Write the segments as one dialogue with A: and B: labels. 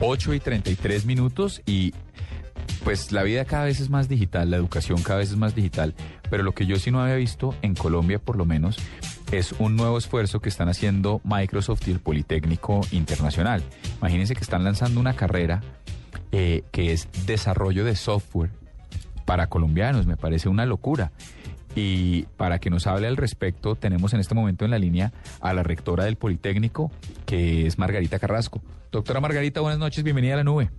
A: 8 y 33 minutos y pues la vida cada vez es más digital, la educación cada vez es más digital, pero lo que yo sí no había visto en Colombia por lo menos es un nuevo esfuerzo que están haciendo Microsoft y el Politécnico Internacional. Imagínense que están lanzando una carrera eh, que es desarrollo de software para colombianos, me parece una locura. Y para que nos hable al respecto, tenemos en este momento en la línea a la rectora del Politécnico, que es Margarita Carrasco. Doctora Margarita, buenas noches, bienvenida a la nube.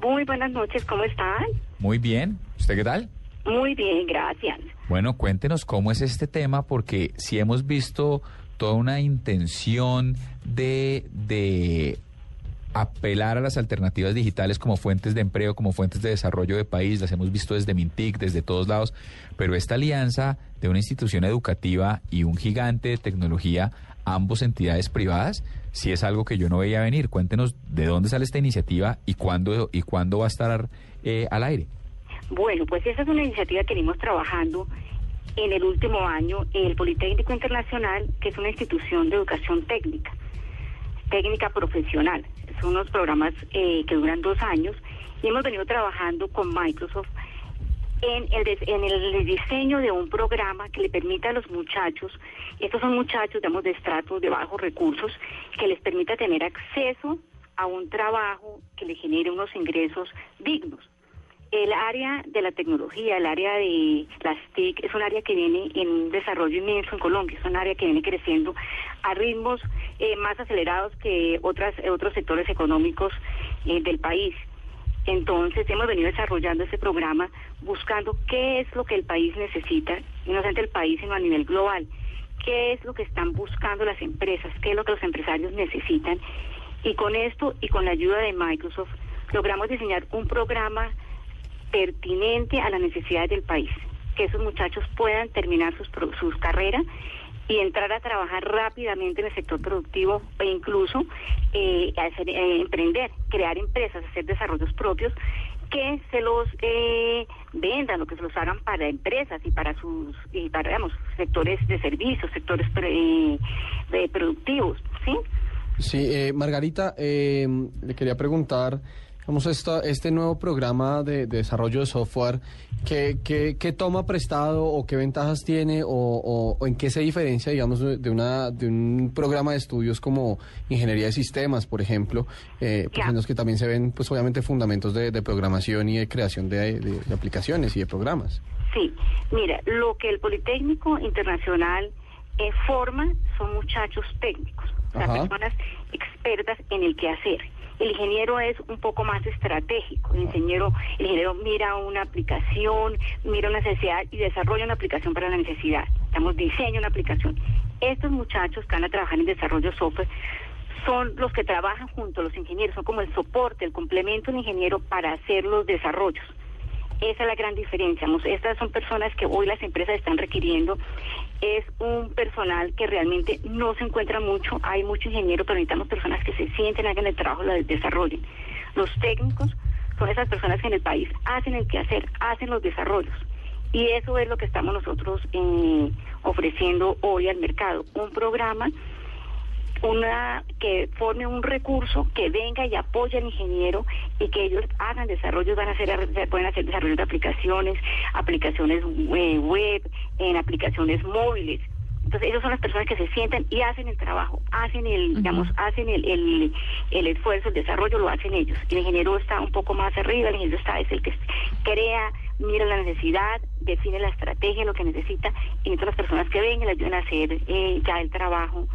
B: Muy buenas noches, ¿cómo están?
A: Muy bien, ¿usted qué tal?
B: Muy bien, gracias.
A: Bueno, cuéntenos cómo es este tema, porque si hemos visto toda una intención de, de apelar a las alternativas digitales como fuentes de empleo, como fuentes de desarrollo de país, las hemos visto desde Mintic, desde todos lados, pero esta alianza de una institución educativa y un gigante de tecnología, ambos entidades privadas, si es algo que yo no veía venir. Cuéntenos de dónde sale esta iniciativa y cuándo, y cuándo va a estar eh, al aire.
B: Bueno, pues esa es una iniciativa que venimos trabajando en el último año el Politécnico Internacional, que es una institución de educación técnica, técnica profesional. Son unos programas eh, que duran dos años y hemos venido trabajando con Microsoft en el, en el diseño de un programa que le permita a los muchachos, estos son muchachos, digamos, de estratos de bajos recursos, que les permita tener acceso a un trabajo que le genere unos ingresos dignos. El área de la tecnología, el área de las TIC, es un área que viene en desarrollo inmenso en Colombia, es un área que viene creciendo a ritmos eh, más acelerados que otras, otros sectores económicos eh, del país. Entonces hemos venido desarrollando ese programa buscando qué es lo que el país necesita, y no solamente el país, sino a nivel global, qué es lo que están buscando las empresas, qué es lo que los empresarios necesitan. Y con esto y con la ayuda de Microsoft logramos diseñar un programa pertinente a las necesidades del país, que esos muchachos puedan terminar sus, sus carreras y entrar a trabajar rápidamente en el sector productivo e incluso eh, hacer, eh, emprender, crear empresas, hacer desarrollos propios que se los eh, vendan o que se los hagan para empresas y para sus y para digamos, sectores de servicios, sectores de productivos, ¿sí?
C: Sí, Margarita, le quería preguntar Vamos esta, este nuevo programa de, desarrollo de software, ¿qué, qué, toma prestado o qué ventajas tiene o, en qué se diferencia, digamos, de, una, de un programa de estudios como ingeniería de sistemas, por ejemplo, eh, pues en los que también se ven, pues obviamente, fundamentos de, programación y de creación de, aplicaciones y de programas?
B: Sí, mira, lo que el Politécnico Internacional eh, forma son muchachos técnicos, o sea, personas expertas en el qué hacer el ingeniero es un poco más estratégico. El ingeniero, el ingeniero mira una aplicación, mira una necesidad y desarrolla una aplicación para la necesidad. Estamos diseño una aplicación. Estos muchachos que van a trabajar en desarrollo software son los que trabajan junto a los ingenieros, son como el soporte, el complemento del ingeniero para hacer los desarrollos. Esa es la gran diferencia. Estas son personas que hoy las empresas están requiriendo. Es un personal que realmente no se encuentra mucho. Hay mucho ingeniero, pero necesitamos personas que se sienten, hagan el trabajo, lo desarrollen. Los técnicos son esas personas que en el país hacen el quehacer, hacen los desarrollos. Y eso es lo que estamos nosotros eh, ofreciendo hoy al mercado. Un programa una que forme un recurso que venga y apoye al ingeniero y que ellos hagan desarrollos, van a hacer, pueden hacer desarrollos de aplicaciones, aplicaciones eh, web, en aplicaciones móviles. Entonces, ellos son las personas que se sientan y hacen el trabajo, hacen el, digamos, hacen el, el, el, esfuerzo, el desarrollo, lo hacen ellos. El ingeniero está un poco más arriba, el ingeniero está, es el que crea, mira la necesidad, define la estrategia, lo que necesita, y entonces las personas que vengan le ayudan a hacer eh, ya el trabajo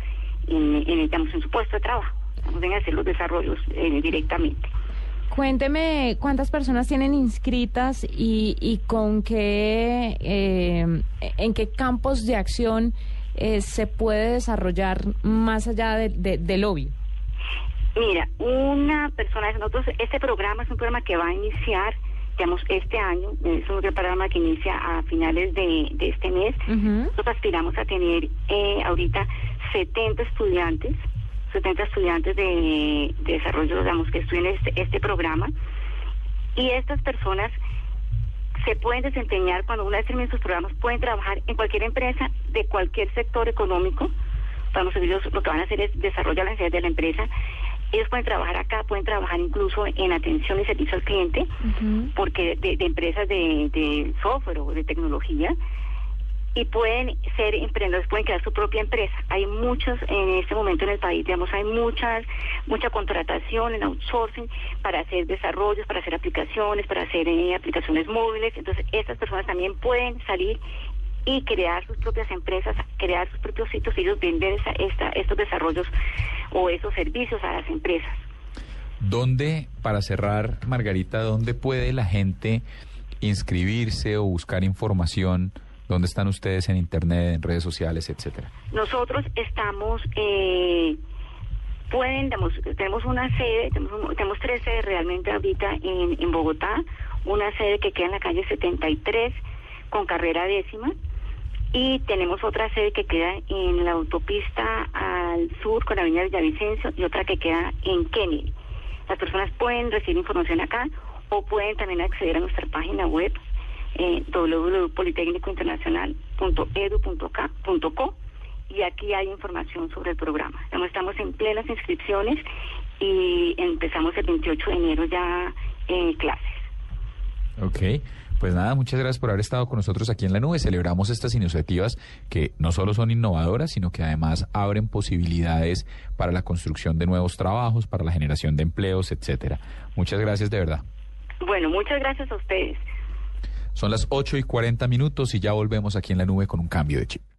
B: en, en, su puesto de trabajo. Estamos a hacer los desarrollos eh, directamente.
D: Cuénteme cuántas personas tienen inscritas y, y con qué, eh, en qué campos de acción eh, se puede desarrollar más allá de, del lobby.
B: Mira, una persona, nosotros, este programa es un programa que va a iniciar, digamos, este año, es un programa que inicia a finales de, este mes. Nosotros aspiramos a tener eh, ahorita 70 estudiantes, 70 estudiantes de, desarrollo, digamos, que estudian este, este programa. Y estas personas se pueden desempeñar cuando una vez terminen sus programas, pueden trabajar en cualquier empresa de cualquier sector económico. Vamos, ellos lo que van a hacer es desarrollar la necesidad de la empresa Ellos pueden trabajar acá, pueden trabajar incluso en atención y servicio al cliente, porque de, empresas de, de software o de tecnología, y pueden ser emprendedores, pueden crear su propia empresa. Hay muchos en este momento en el país, digamos, hay muchas, mucha contratación en outsourcing para hacer desarrollos, para hacer aplicaciones, para hacer eh, aplicaciones móviles. Entonces, estas personas también pueden salir y crear sus propias empresas, crear sus propios sitios y ellos vender esta, estos desarrollos o esos servicios a las empresas.
A: ¿Dónde, para cerrar, Margarita, dónde puede la gente inscribirse o buscar información? ¿Dónde están ustedes en Internet, en redes sociales, etcétera?
B: Nosotros estamos, eh, pueden, tenemos una sede, tenemos, tres sedes realmente ahorita en, en Bogotá, una sede que queda en la calle 73 con carrera décima y tenemos otra sede que queda en la autopista al sur con la avenida Villavicencio y otra que queda en Kennedy. Las personas pueden recibir información acá o pueden también acceder a nuestra página web eh, www.politécnicointernacional.edu.co y aquí hay información sobre el programa. Estamos en plenas inscripciones y empezamos el 28 de enero ya en clases.
A: Ok. Pues nada, muchas gracias por haber estado con nosotros aquí en la nube. Celebramos estas iniciativas que no solo son innovadoras, sino que además abren posibilidades para la construcción de nuevos trabajos, para la generación de empleos, etcétera. Muchas gracias de verdad.
B: Bueno, muchas gracias a ustedes.
A: Son las 8 y 40 minutos y ya volvemos aquí en la nube con un cambio de chip.